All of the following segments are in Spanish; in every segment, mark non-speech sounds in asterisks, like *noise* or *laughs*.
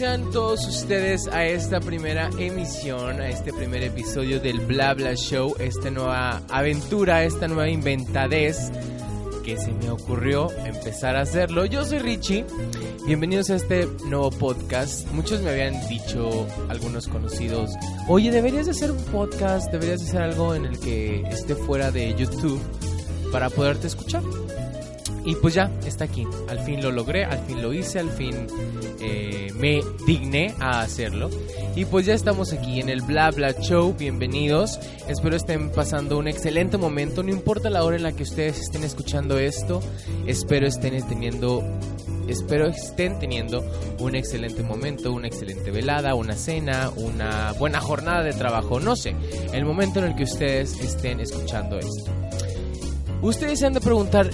sean todos ustedes a esta primera emisión, a este primer episodio del Bla Bla Show, esta nueva aventura, esta nueva inventadez que se me ocurrió empezar a hacerlo. Yo soy Richie, bienvenidos a este nuevo podcast. Muchos me habían dicho, algunos conocidos, oye, deberías de hacer un podcast, deberías de hacer algo en el que esté fuera de YouTube para poderte escuchar. Y pues ya, está aquí. Al fin lo logré, al fin lo hice, al fin eh, me digné a hacerlo. Y pues ya estamos aquí en el Bla Bla Show. Bienvenidos. Espero estén pasando un excelente momento. No importa la hora en la que ustedes estén escuchando esto. Espero estén teniendo. Espero estén teniendo un excelente momento, una excelente velada, una cena, una buena jornada de trabajo. No sé, el momento en el que ustedes estén escuchando esto. Ustedes se han de preguntar,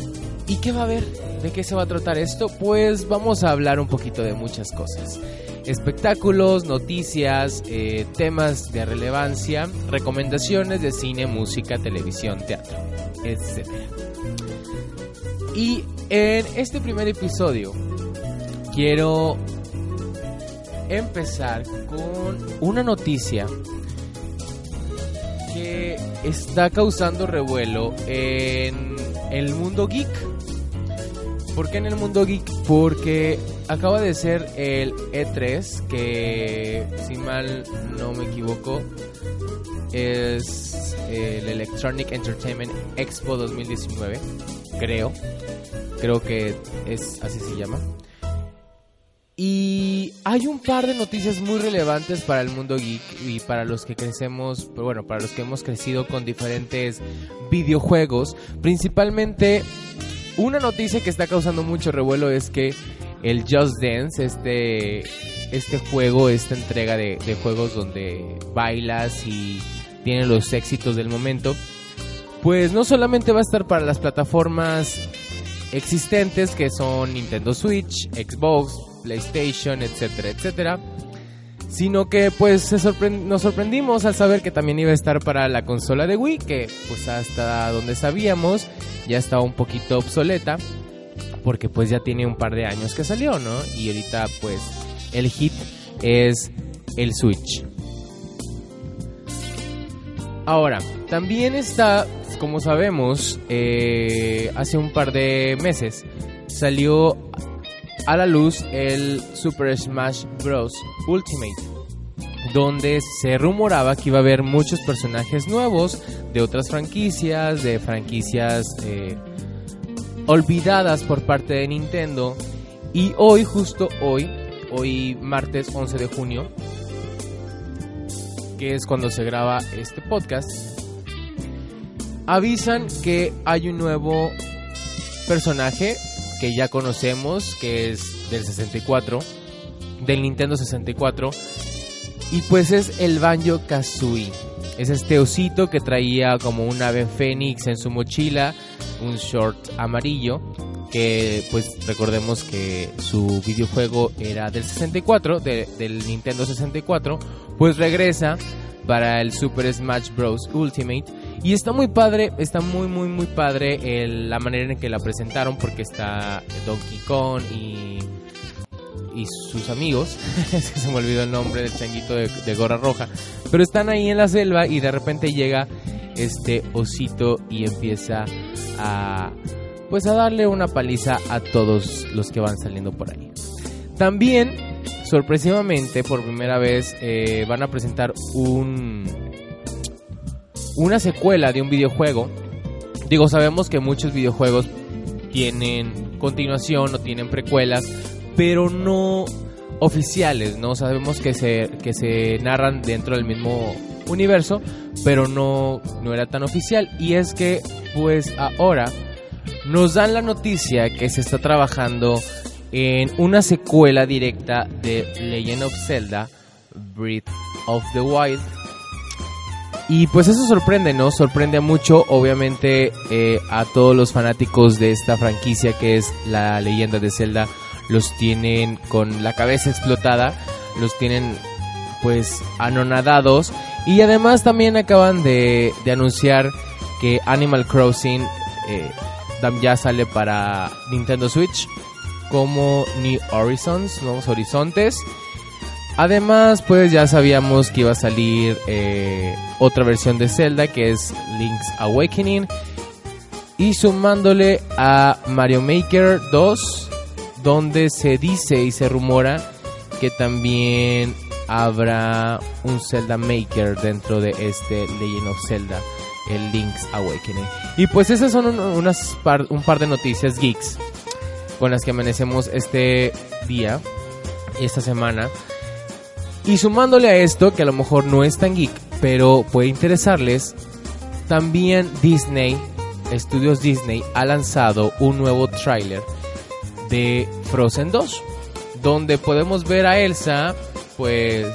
¿Y qué va a haber? ¿De qué se va a tratar esto? Pues vamos a hablar un poquito de muchas cosas. Espectáculos, noticias, eh, temas de relevancia, recomendaciones de cine, música, televisión, teatro, etc. Y en este primer episodio quiero empezar con una noticia que está causando revuelo en el mundo geek ¿Por qué en el mundo geek? Porque acaba de ser el E3, que si mal no me equivoco, es el Electronic Entertainment Expo 2019, creo. Creo que es así se llama. Y hay un par de noticias muy relevantes para el mundo geek y para los que crecemos, bueno, para los que hemos crecido con diferentes videojuegos, principalmente una noticia que está causando mucho revuelo es que el Just Dance, este, este juego, esta entrega de, juegos donde bailas y tiene los éxitos del momento, pues no solamente va a estar para las plataformas existentes que son Nintendo Switch, Xbox, PlayStation, etcétera, etcétera, sino que pues nos sorprendimos al saber que también iba a estar para la consola de Wii, que pues hasta donde sabíamos ya estaba un poquito obsoleta, porque pues ya tiene un par de años que salió, ¿no? Y ahorita pues el hit es el Switch. Ahora, también está, como sabemos, eh, hace un par de meses salió a la luz el Super Smash Bros. Ultimate, donde se rumoraba que iba a haber muchos personajes nuevos de otras franquicias, de franquicias eh, olvidadas por parte de Nintendo. Y hoy, justo hoy, hoy martes 11 de junio, que es cuando se graba este podcast, avisan que hay un nuevo personaje que ya conocemos, que es del 64, del Nintendo 64, y pues es el Banjo Kazooie. Es este osito que traía como un ave fénix en su mochila, un short amarillo, que pues recordemos que su videojuego era del 64, del Nintendo 64, pues regresa para el Super Smash Bros. Ultimate y está muy padre, está muy, muy, muy padre la manera en que la presentaron porque está Donkey Kong y, y sus amigos. *laughs* se me olvidó el nombre del changuito de, gorra roja. Pero están ahí en la selva y de repente llega este osito y empieza a pues a darle una paliza a todos los que van saliendo por ahí. También, sorpresivamente, por primera vez eh, van a presentar un una secuela de un videojuego. Digo, sabemos que muchos videojuegos tienen continuación o tienen precuelas, pero no oficiales, ¿no? Sabemos que se, que se narran dentro del mismo universo, pero no, no era tan oficial. Y es que, pues ahora nos dan la noticia que se está trabajando en una secuela directa de Legend of Zelda, Breath of the Wild, y pues eso sorprende, ¿no? Sorprende mucho, obviamente, eh, a todos los fanáticos de esta franquicia que es la leyenda de Zelda. Los tienen con la cabeza explotada, los tienen pues anonadados. Y además también acaban de, anunciar que Animal Crossing eh, ya sale para Nintendo Switch como New Horizons, nuevos horizontes. Además, pues ya sabíamos que iba a salir eh, otra versión de Zelda que es Link's Awakening. Y sumándole a Mario Maker 2, donde se dice y se rumora que también habrá un Zelda Maker dentro de este Legend of Zelda, el Link's Awakening. Y pues esas son unas un par de noticias geeks con las que amanecemos este día y esta semana. Y sumándole a esto, que a lo mejor no es tan geek, pero puede interesarles, también Disney, Estudios Disney, ha lanzado un nuevo tráiler de Frozen 2, donde podemos ver a Elsa, pues,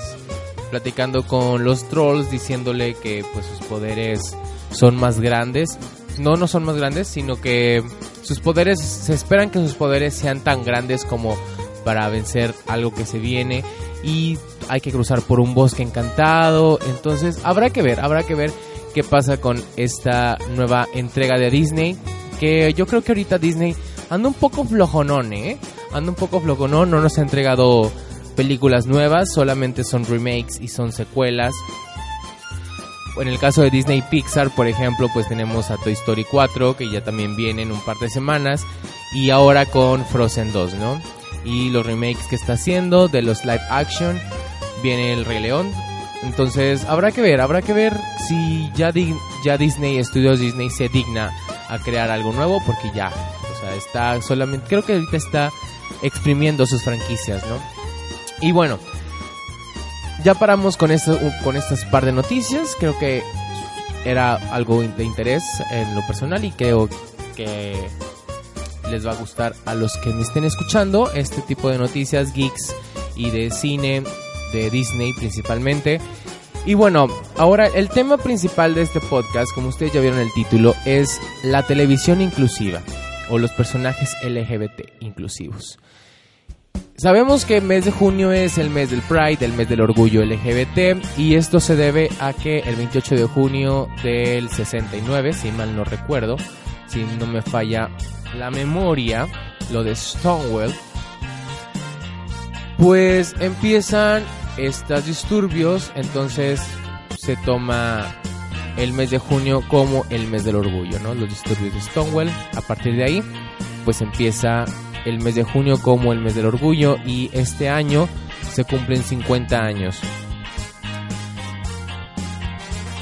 platicando con los trolls, diciéndole que pues sus poderes son más grandes. No, no son más grandes, sino que sus poderes, se esperan que sus poderes sean tan grandes como para vencer algo que se viene y hay que cruzar por un bosque encantado. Entonces habrá que ver, habrá que ver qué pasa con esta nueva entrega de Disney. Que yo creo que ahorita Disney anda un poco flojonón, ¿eh? Anda un poco flojonón, no nos ha entregado películas nuevas, solamente son remakes y son secuelas. En el caso de Disney Pixar, por ejemplo, pues tenemos a Toy Story 4, que ya también viene en un par de semanas, y ahora con Frozen 2, ¿no? y los remakes que está haciendo de los live action. Viene el Rey León. Entonces habrá que ver, habrá que ver si ya, ya Disney, Studios Disney se digna a crear algo nuevo porque ya, o sea, está solamente, creo que ahorita está exprimiendo sus franquicias, ¿no? Y bueno, ya paramos con, esto, con estas par de noticias, creo que era algo de interés en lo personal y creo que les va a gustar a los que me estén escuchando este tipo de noticias geeks y de cine, de Disney principalmente. Y bueno, ahora el tema principal de este podcast, como ustedes ya vieron el título, es la televisión inclusiva o los personajes LGBT inclusivos. Sabemos que el mes de junio es el mes del Pride, el mes del orgullo LGBT, y esto se debe a que el 28 de junio del 69, si mal no recuerdo, si no me falla la memoria, lo de Stonewall, pues empiezan estos disturbios, entonces se toma el mes de junio como el mes del orgullo, ¿no? Los disturbios de Stonewall, a partir de ahí, pues empieza el mes de junio como el mes del orgullo y este año se cumplen 50 años.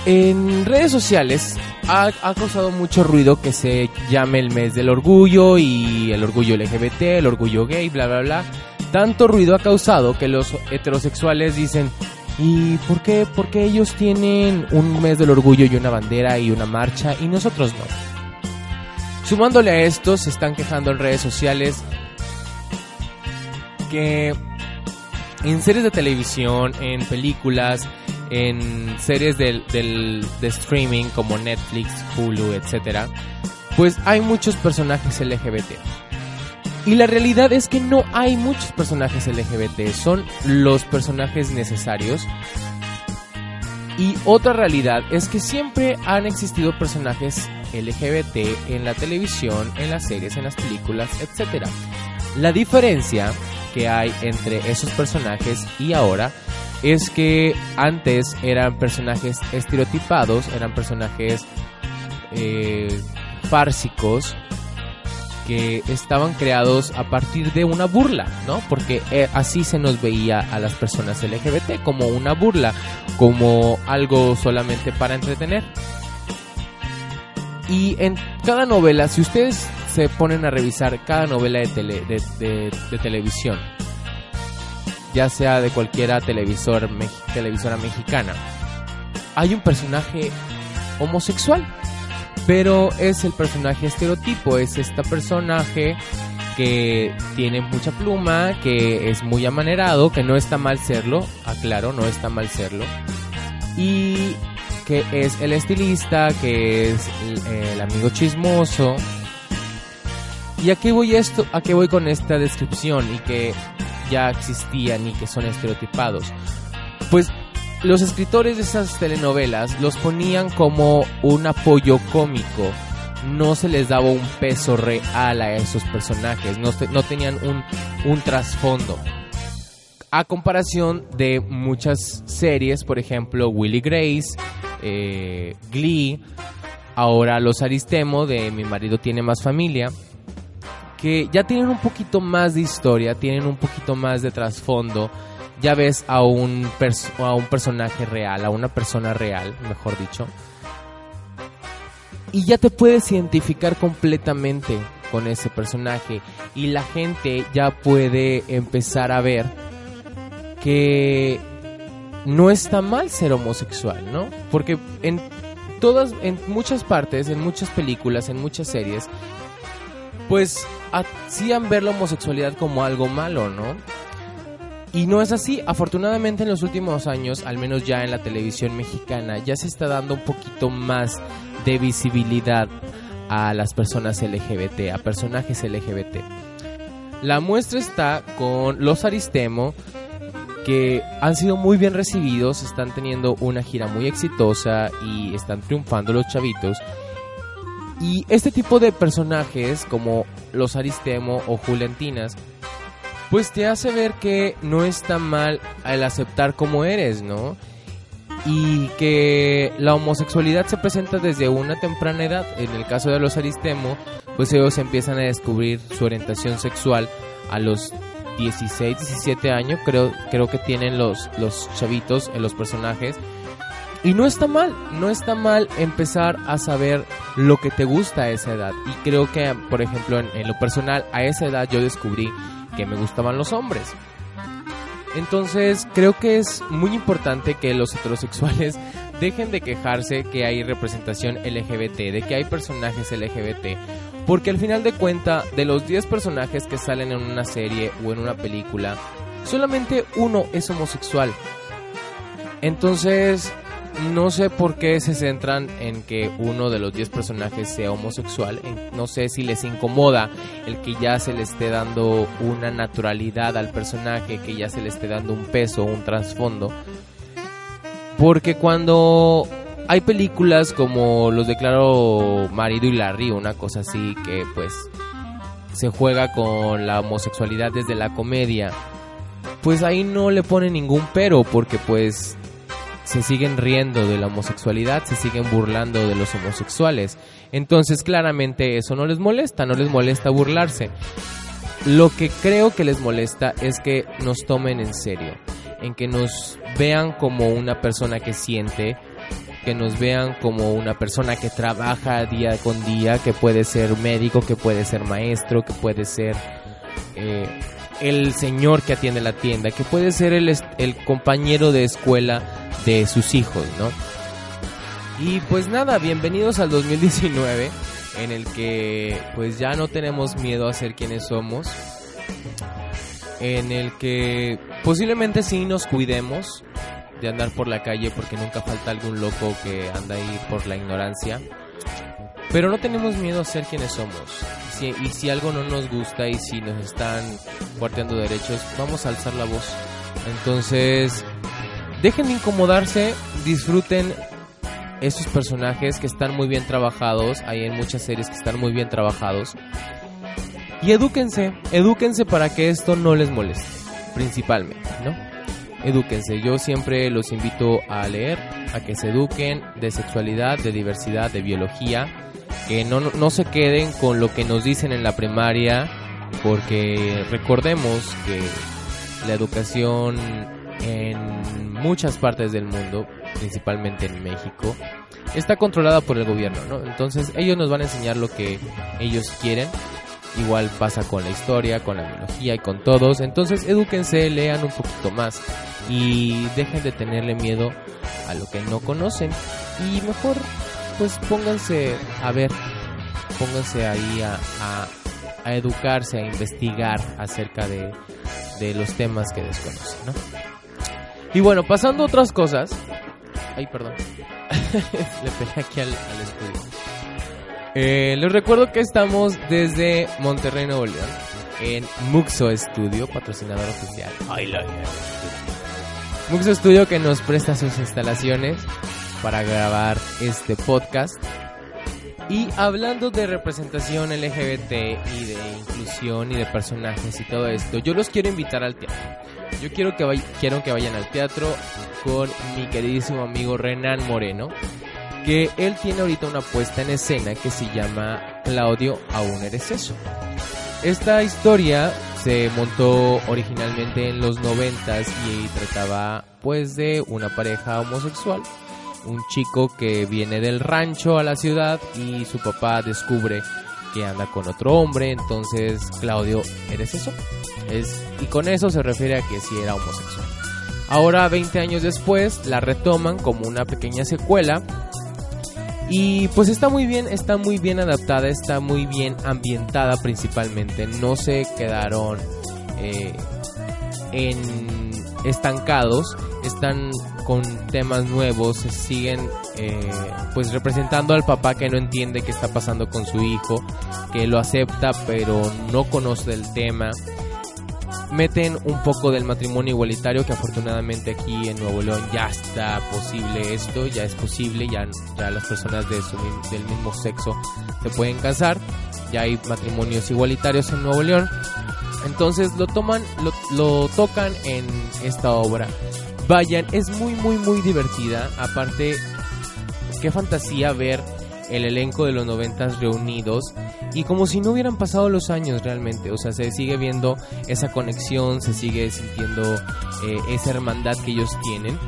En redes sociales ha, causado mucho ruido que se llame el mes del orgullo y el orgullo LGBT, el orgullo gay, bla, bla, bla. Tanto ruido ha causado que los heterosexuales dicen, ¿y por qué, por qué ellos tienen un mes del orgullo y una bandera y una marcha y nosotros no? Sumándole a esto, se están quejando en redes sociales que en series de televisión, en películas, en series del, de streaming como Netflix, Hulu, etc., pues hay muchos personajes LGBT. Y la realidad es que no hay muchos personajes LGBT, son los personajes necesarios. Y otra realidad es que siempre han existido personajes LGBT en la televisión, en las series, en las películas, etc. La diferencia que hay entre esos personajes y ahora es que antes eran personajes estereotipados, eran personajes eh, fársicos que estaban creados a partir de una burla, ¿no? Porque eh, así se nos veía a las personas LGBT como una burla, como algo solamente para entretener. Y en cada novela, si ustedes se ponen a revisar cada novela de, televisión, ya sea de cualquiera televisor, televisora mexicana, hay un personaje homosexual, pero es el personaje estereotipo, es este personaje que tiene mucha pluma, que es muy amanerado, que no está mal serlo, aclaro, no está mal serlo, y que es el estilista, que es el, amigo chismoso. ¿Y a qué voy esto? ¿A qué voy con esta descripción? Y que ya existían y que son estereotipados. Pues los escritores de esas telenovelas los ponían como un apoyo cómico. No se les daba un peso real a esos personajes, no, tenían un, un trasfondo. A comparación de muchas series, por ejemplo, Willy Grace, eh, Glee, ahora Los Aristemo de Mi marido tiene más familia, que ya tienen un poquito más de historia, tienen un poquito más de trasfondo. Ya ves a un, a un personaje real, a una persona real, mejor dicho. Y ya te puedes identificar completamente con ese personaje. Y la gente ya puede empezar a ver que no está mal ser homosexual, ¿no? Porque en todas, en muchas partes, en muchas películas, en muchas series, pues hacían ver la homosexualidad como algo malo, ¿no? Y no es así. Afortunadamente en los últimos años, al menos ya en la televisión mexicana, ya se está dando un poquito más de visibilidad a las personas LGBT, a personajes LGBT. La muestra está con los Aristemo, que han sido muy bien recibidos, están teniendo una gira muy exitosa y están triunfando los chavitos. Y este tipo de personajes como los Aristemo o Juliantinas, pues te hace ver que no está mal el aceptar como eres, ¿no? Y que la homosexualidad se presenta desde una temprana edad. En el caso de los Aristemo, pues ellos empiezan a descubrir su orientación sexual a los 16, 17 años, creo, creo que tienen los, los chavitos en los personajes. Y no está mal, no está mal empezar a saber lo que te gusta a esa edad. Y creo que, por ejemplo, en, lo personal, a esa edad yo descubrí que me gustaban los hombres. Entonces, creo que es muy importante que los heterosexuales *laughs* dejen de quejarse que hay representación LGBT, de que hay personajes LGBT, porque al final de cuenta, de los 10 personajes que salen en una serie o en una película, solamente uno es homosexual. Entonces, no sé por qué se centran en que uno de los 10 personajes sea homosexual. No sé si les incomoda el que ya se le esté dando una naturalidad al personaje, que ya se le esté dando un peso, un trasfondo. Porque cuando hay películas como los declaro marido y Larry, una cosa así que pues se juega con la homosexualidad desde la comedia. Pues ahí no le pone ningún pero porque pues se siguen riendo de la homosexualidad, se siguen burlando de los homosexuales. Entonces claramente eso no les molesta, no les molesta burlarse. Lo que creo que les molesta es que nos tomen en serio, en que nos vean como una persona que siente, que nos vean como una persona que trabaja día con día, que puede ser médico, que puede ser maestro, que puede ser eh, el señor que atiende la tienda, que puede ser el, el compañero de escuela de sus hijos, ¿no? Y pues nada, bienvenidos al 2019 en el que pues ya no tenemos miedo a ser quienes somos, en el que posiblemente sí nos cuidemos, de andar por la calle porque nunca falta algún loco que anda ahí por la ignorancia. Pero no tenemos miedo a ser quienes somos. y si algo no nos gusta y si nos están cuarteando derechos, vamos a alzar la voz. Entonces, dejen de incomodarse, disfruten esos personajes que están muy bien trabajados. Hay en muchas series que están muy bien trabajados. Y edúquense, edúquense para que esto no les moleste, principalmente, ¿no? edúquense. Yo siempre los invito a leer, a que se eduquen de sexualidad, de diversidad, de biología, que no, no se queden con lo que nos dicen en la primaria, porque recordemos que la educación en muchas partes del mundo, principalmente en México, está controlada por el gobierno, ¿no? Entonces ellos nos van a enseñar lo que ellos quieren Igual pasa con la historia, con la biología y con todos. Entonces, edúquense, lean un poquito más y dejen de tenerle miedo a lo que no conocen. Y mejor, pues pónganse a ver, pónganse ahí a, a, educarse, a investigar acerca de, de los temas que desconocen, ¿no? Y bueno, pasando a otras cosas. Ay, perdón. *laughs* Le pegué aquí al, estudio. Eh, les recuerdo que estamos desde Monterrey, Nuevo León, en Muxo Studio, patrocinador oficial. Muxo Studio que nos presta sus instalaciones para grabar este podcast. Y hablando de representación LGBT y de inclusión y de personajes y todo esto, yo los quiero invitar al teatro. Yo quiero que, que vayan al teatro con mi queridísimo amigo Renan Moreno, que él tiene ahorita una puesta en escena que se llama Claudio, aún eres eso. Esta historia se montó originalmente en los noventas y trataba pues de una pareja homosexual, un chico que viene del rancho a la ciudad y su papá descubre que anda con otro hombre, entonces Claudio, ¿eres eso? Es, y con eso se refiere a que sí era homosexual. Ahora, 20 años después, la retoman como una pequeña secuela. Y pues está muy bien, está muy bien adaptada, está muy bien ambientada principalmente. No se quedaron eh, en estancados, están con temas nuevos, siguen eh, pues representando al papá que no entiende qué está pasando con su hijo, que lo acepta pero no conoce el tema. Meten un poco del matrimonio igualitario que afortunadamente aquí en Nuevo León ya está posible esto, ya es posible, ya, ya las personas de del mismo sexo se pueden casar, ya hay matrimonios igualitarios en Nuevo León. Entonces lo toman, lo, lo tocan en esta obra Vayan, es muy, muy, muy divertida. Aparte, qué fantasía ver el elenco de los noventas reunidos. Y como si no hubieran pasado los años realmente, o sea, se sigue viendo esa conexión, se sigue sintiendo eh, esa hermandad que ellos tienen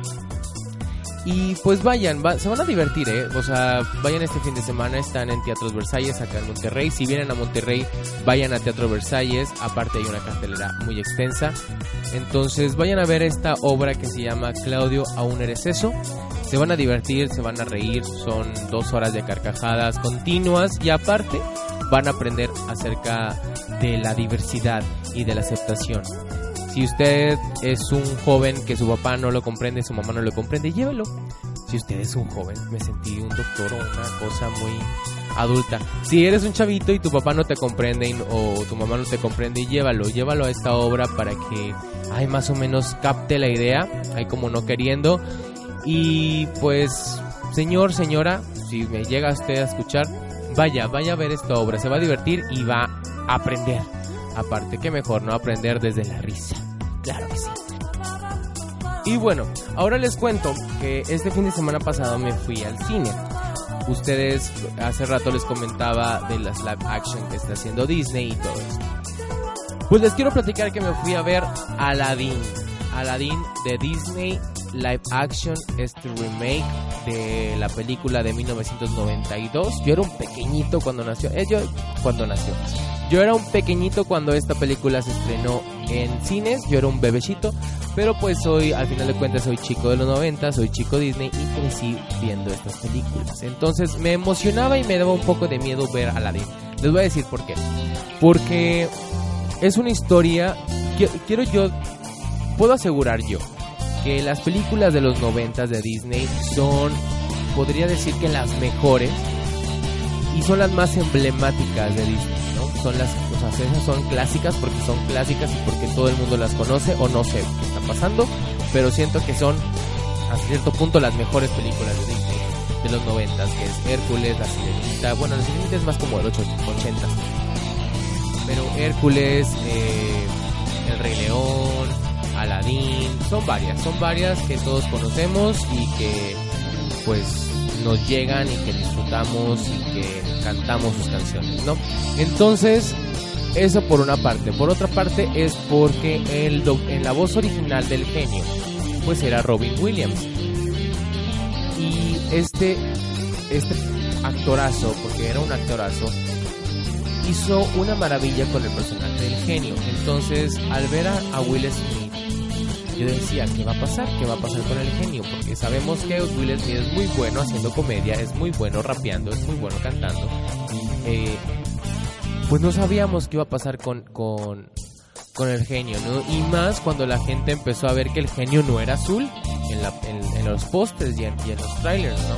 y pues vayan, se van a divertir, ¿eh? O sea, vayan este fin de semana, están en Teatros Versalles, acá en Monterrey. Si vienen a Monterrey, vayan a Teatro Versalles. Aparte hay una cartelera muy extensa. Entonces vayan a ver esta obra que se llama Claudio, aún eres eso. Se van a divertir, se van a reír, son dos horas de carcajadas continuas y aparte van a aprender acerca de la diversidad y de la aceptación. Si usted es un joven que su papá no lo comprende, su mamá no lo comprende, llévelo. Si usted es un joven, me sentí un doctor o una cosa muy adulta. Si eres un chavito y tu papá no te comprende o tu mamá no te comprende, llévalo, llévalo a esta obra para que ay más o menos capte la idea, hay como no queriendo y pues señor, señora, si me llega usted a escuchar, vaya, vaya a ver esta obra, se va a divertir y va a aprender. Aparte, que mejor no aprender desde la risa. Claro que sí. Y bueno, ahora les cuento que este fin de semana pasado me fui al cine. Ustedes hace rato les comentaba de las live action que está haciendo Disney y todo esto. Pues les quiero platicar que me fui a ver Aladdin. Aladdin de Disney live action, este remake de la película de 1992. Yo era un pequeñito cuando nació. Eh, yo, cuando nació. Yo era un pequeñito cuando esta película se estrenó en cines. Yo era un bebecito. Pero pues soy, al final de cuentas, soy chico de los 90, soy chico Disney y crecí viendo estas películas. Entonces me emocionaba y me daba un poco de miedo ver a Aladdin. Les voy a decir por qué. Porque es una historia. Quiero yo. Puedo asegurar yo que las películas de los 90 de Disney son, podría decir que las mejores y son las más emblemáticas de Disney, ¿no? Son las, o sea, esas son clásicas porque son clásicas y porque todo el mundo las conoce o no sé qué está pasando, pero siento que son a cierto punto las mejores películas de Disney de los 90, que es Hércules, La Sirenita, bueno, La Sirenita es más como los 80, pero Hércules, eh, El Rey León, Aladdin, son varias, son varias que todos conocemos y que pues nos llegan y que disfrutamos y que cantamos sus canciones, ¿no? Entonces, eso por una parte. Por otra parte es porque el en la voz original del genio, pues era Robin Williams. Y este, este actorazo, porque era un actorazo, hizo una maravilla con el personaje del genio. Entonces, al ver a, a Will Smith yo decía, ¿qué va a pasar? ¿Qué va a pasar con el genio? Porque sabemos que Will Smith es muy bueno haciendo comedia, es muy bueno rapeando, es muy bueno cantando. Eh, pues no sabíamos qué iba a pasar con, con, el genio, ¿no? Y más cuando la gente empezó a ver que el genio no era azul en, los pósters y, en, los trailers, ¿no?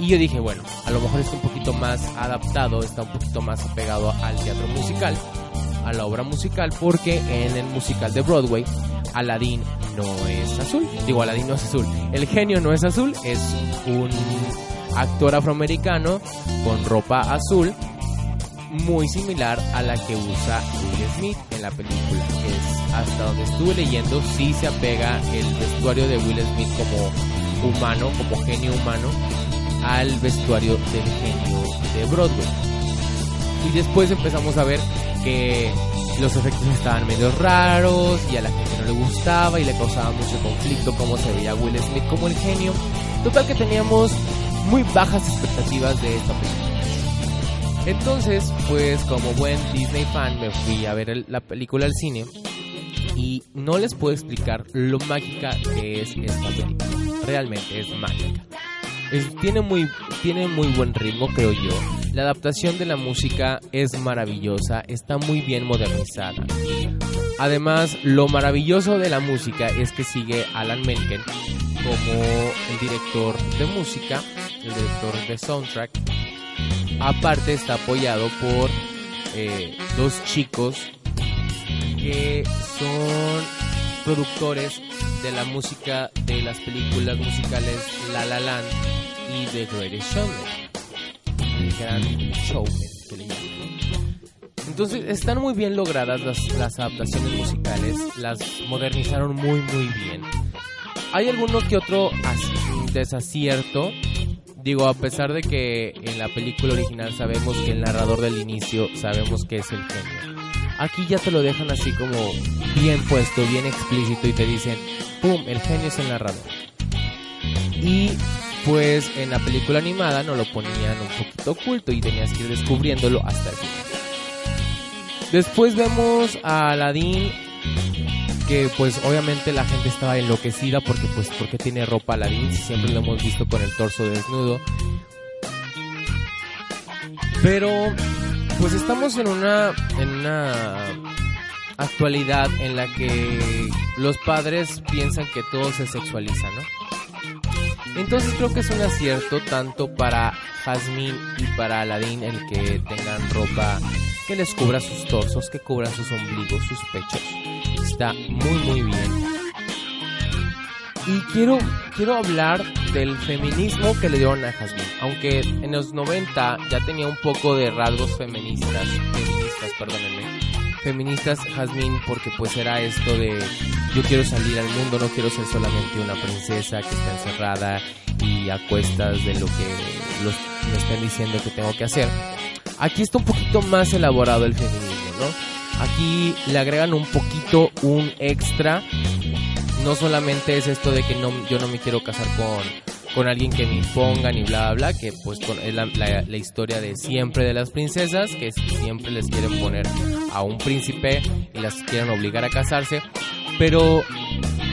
Y yo dije, bueno, a lo mejor está un poquito más adaptado, está un poquito más apegado al teatro musical a la obra musical porque en el musical de Broadway Aladdin no es azul. Digo, Aladdin no es azul. El genio no es azul, es un actor afroamericano con ropa azul muy similar a la que usa Will Smith en la película. Es hasta donde estuve leyendo, sí se apega el vestuario de Will Smith como humano, como genio humano, al vestuario del genio de Broadway. Y después empezamos a ver que los efectos estaban medio raros y a la gente no le gustaba y le causaba mucho conflicto cómo se veía Will Smith como el genio. Total que teníamos muy bajas expectativas de esta película. Entonces, pues como buen Disney fan me fui a ver la película al cine y no les puedo explicar lo mágica que es esta película. Realmente es mágica. tiene, muy, tiene muy buen ritmo, creo yo. La adaptación de la música es maravillosa, está muy bien modernizada. Además, lo maravilloso de la música es que sigue Alan Menken como el director de música, el director de soundtrack Aparte está apoyado por eh, dos chicos que son productores de la música de las películas musicales La La Land y The Greatest Showman. Gran showman Entonces están muy bien logradas las, las adaptaciones musicales, las modernizaron muy muy bien. Hay alguno que otro desacierto, Digo, a pesar de que en la película original sabemos que el narrador del inicio sabemos que es el genio. Aquí ya te lo dejan así como bien puesto, bien explícito y te dicen, ¡pum! El genio es el narrador. Y pues en la película animada no lo ponían un poquito oculto y tenías que ir descubriéndolo hasta el final. Después vemos a Aladdin que pues obviamente la gente estaba enloquecida porque pues porque tiene ropa Aladdin, siempre lo hemos visto con el torso desnudo. Pero pues estamos en una en una actualidad en la que los padres piensan que todo se sexualiza, ¿no? Entonces creo que es un acierto tanto para Jasmine y para Aladdin el que tengan ropa que les cubra sus torsos, que cubra sus ombligos, sus pechos está muy muy bien. Y quiero, quiero hablar del feminismo que le dieron a Jasmine. Aunque en los 90 ya tenía un poco de rasgos feministas, feministas, perdónenme. Feministas Jasmine porque pues era esto de yo quiero salir al mundo, no quiero ser solamente una princesa que está encerrada y a cuestas de lo que los, me están diciendo que tengo que hacer. Aquí está un poquito más elaborado el feminismo, ¿no? Aquí le agregan un poquito un extra. No solamente es esto de que no, yo no me quiero casar con, con alguien que me imponga ni bla bla bla, que pues es la, la, historia de siempre de las princesas, que siempre les quieren poner a un príncipe y las quieren obligar a casarse, pero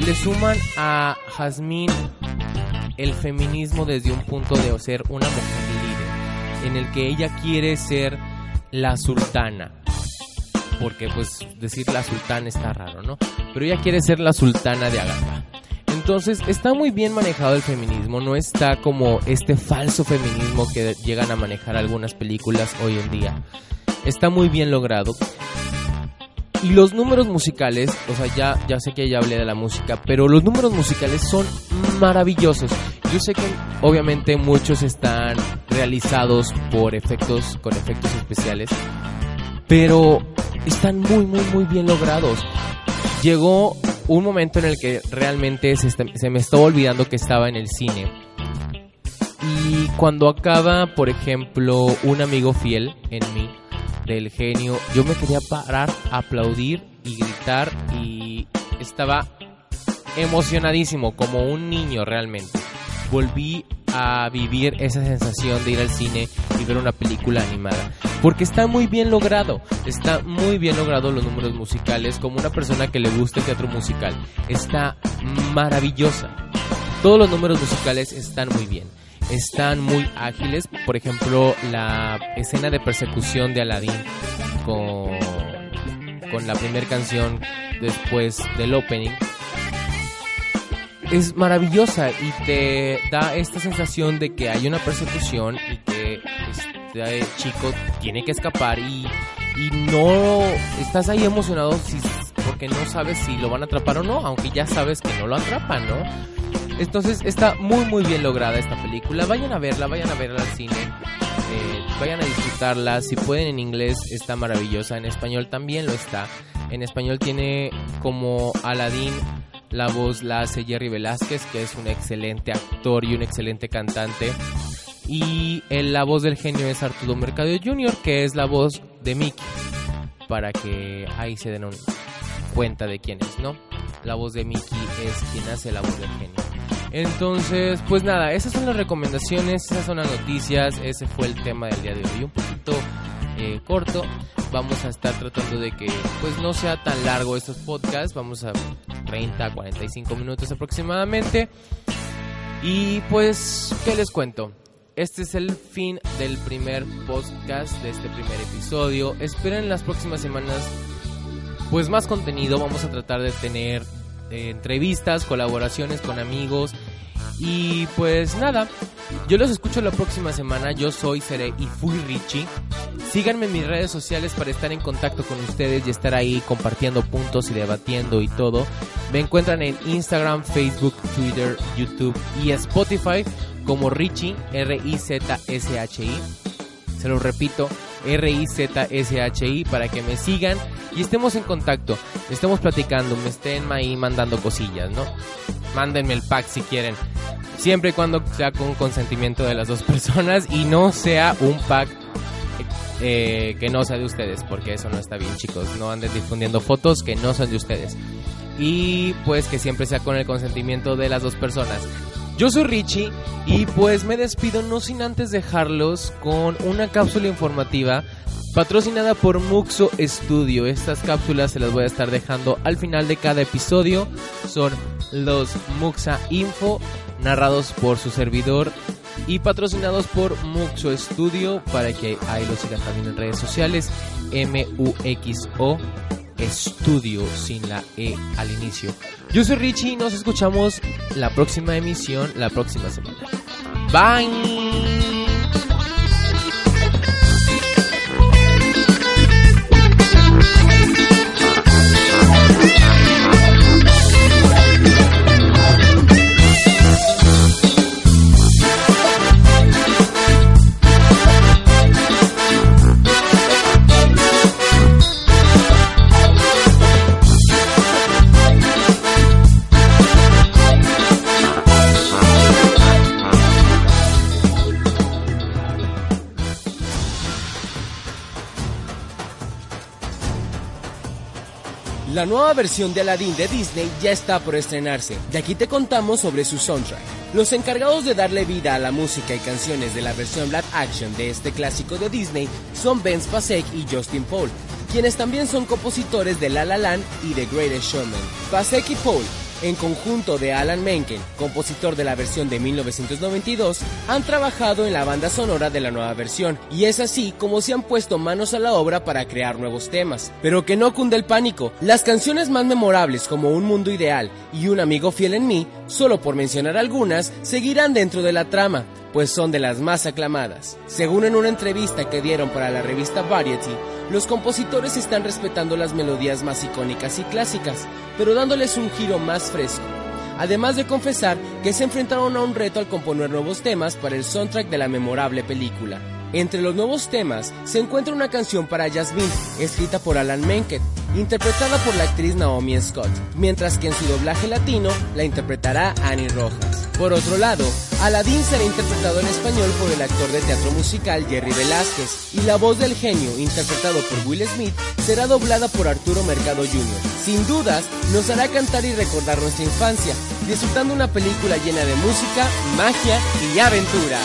le suman a Jasmine el feminismo desde un punto de ser una mujer líder, en el que ella quiere ser la sultana, porque pues decir la sultana está raro, ¿no? Pero ella quiere ser la sultana de Agatha. Entonces está muy bien manejado el feminismo, no está como este falso feminismo que llegan a manejar algunas películas hoy en día. Está muy bien logrado. Y los números musicales, o sea, ya, ya sé que ya hablé de la música, pero los números musicales son maravillosos. Yo sé que obviamente muchos están realizados por efectos, con efectos especiales, pero están muy, muy, muy bien logrados. Llegó un momento en el que realmente se, me estaba olvidando que estaba en el cine. Y cuando acaba, por ejemplo, un amigo fiel en mí, del genio, yo me quería parar, aplaudir y gritar y estaba emocionadísimo, como un niño realmente. Volví a vivir esa sensación de ir al cine y ver una película animada. Porque está muy bien logrado, está muy bien logrado los números musicales, como una persona que le gusta el teatro musical. Está maravillosa. Todos los números musicales están muy bien. Están muy ágiles. Por ejemplo, la escena de persecución de Aladdin con, con la primera canción después del opening es maravillosa y te da esta sensación de que hay una persecución que este chico tiene que escapar y, y no estás ahí emocionado si, porque no sabes si lo van a atrapar o no, aunque ya sabes que no lo atrapan, ¿no? Entonces está muy muy bien lograda esta película. Vayan a verla, vayan a verla al cine. Eh, vayan a disfrutarla. Si pueden en inglés está maravillosa. En español también lo está. En español tiene como Aladdin la voz la hace Jerry Velázquez, que es un excelente actor y un excelente cantante. Y la voz del genio es Arturo Mercado Jr., que es la voz de Mickey. Para que ahí se den cuenta de quién es, ¿no? La voz de Mickey es quien hace la voz del genio. Entonces, pues nada, esas son las recomendaciones, esas son las noticias, ese fue el tema del día de hoy. Un poquito eh, corto, vamos a estar tratando de que pues no sea tan largo estos podcasts, vamos a 30, 45 minutos aproximadamente. Y pues, ¿qué les cuento? Este es el fin del primer podcast, de este primer episodio. Esperen las próximas semanas pues más contenido. Vamos a tratar de tener eh, entrevistas, colaboraciones con amigos. Y pues nada, yo los escucho la próxima semana. Yo soy Seré y fui Richie. Síganme en mis redes sociales para estar en contacto con ustedes y estar ahí compartiendo puntos y debatiendo y todo. Me encuentran en Instagram, Facebook, Twitter, YouTube y Spotify como Richie, R-I-Z-S-H-I. Se lo repito, R-I-Z-S-H-I para que me sigan y estemos en contacto, estemos platicando, me estén ahí mandando cosillas, ¿no? Mándenme el pack si quieren. Siempre y cuando sea con consentimiento de las dos personas y no sea un pack eh, que no sea de ustedes, porque eso no está bien, chicos. No anden difundiendo fotos que no son de ustedes. Y pues que siempre sea con el consentimiento de las dos personas. Yo soy Richie y pues me despido no sin antes dejarlos con una cápsula informativa patrocinada por Muxo Studio. Estas cápsulas se las voy a estar dejando al final de cada episodio. Son los Muxa Info, narrados por su servidor y patrocinados por Muxo Studio para que ahí los sigan también en redes sociales. M-U-X-O Studio sin la E al inicio. Yo soy Richie y nos escuchamos la próxima emisión la próxima semana. Bye. La nueva versión de Aladdin de Disney ya está por estrenarse, y aquí te contamos sobre su soundtrack. Los encargados de darle vida a la música y canciones de la versión Black Action de este clásico de Disney son Ben Pasek y Justin Paul, quienes también son compositores de La La Land y The Greatest Showman. Pasek y Paul en conjunto de Alan Menken, compositor de la versión de 1992, han trabajado en la banda sonora de la nueva versión, y es así como se han puesto manos a la obra para crear nuevos temas. Pero que no cunde el pánico, las canciones más memorables como Un Mundo Ideal y Un Amigo Fiel en mí, solo por mencionar algunas, seguirán dentro de la trama, pues son de las más aclamadas. Según en una entrevista que dieron para la revista Variety, los compositores están respetando las melodías más icónicas y clásicas, pero dándoles un giro más fresco. Además de confesar que se enfrentaron a un reto al componer nuevos temas para el soundtrack de la memorable película. Entre los nuevos temas se encuentra una canción para Jasmine, escrita por Alan Menken, interpretada por la actriz Naomi Scott, mientras que en su doblaje latino la interpretará Annie Rojas. Por otro lado, Aladdin será interpretado en español por el actor de teatro musical Jerry Velázquez y la voz del genio, interpretado por Will Smith, será doblada por Arturo Mercado Jr. Sin dudas, nos hará cantar y recordar nuestra infancia, disfrutando una película llena de música, magia y aventura.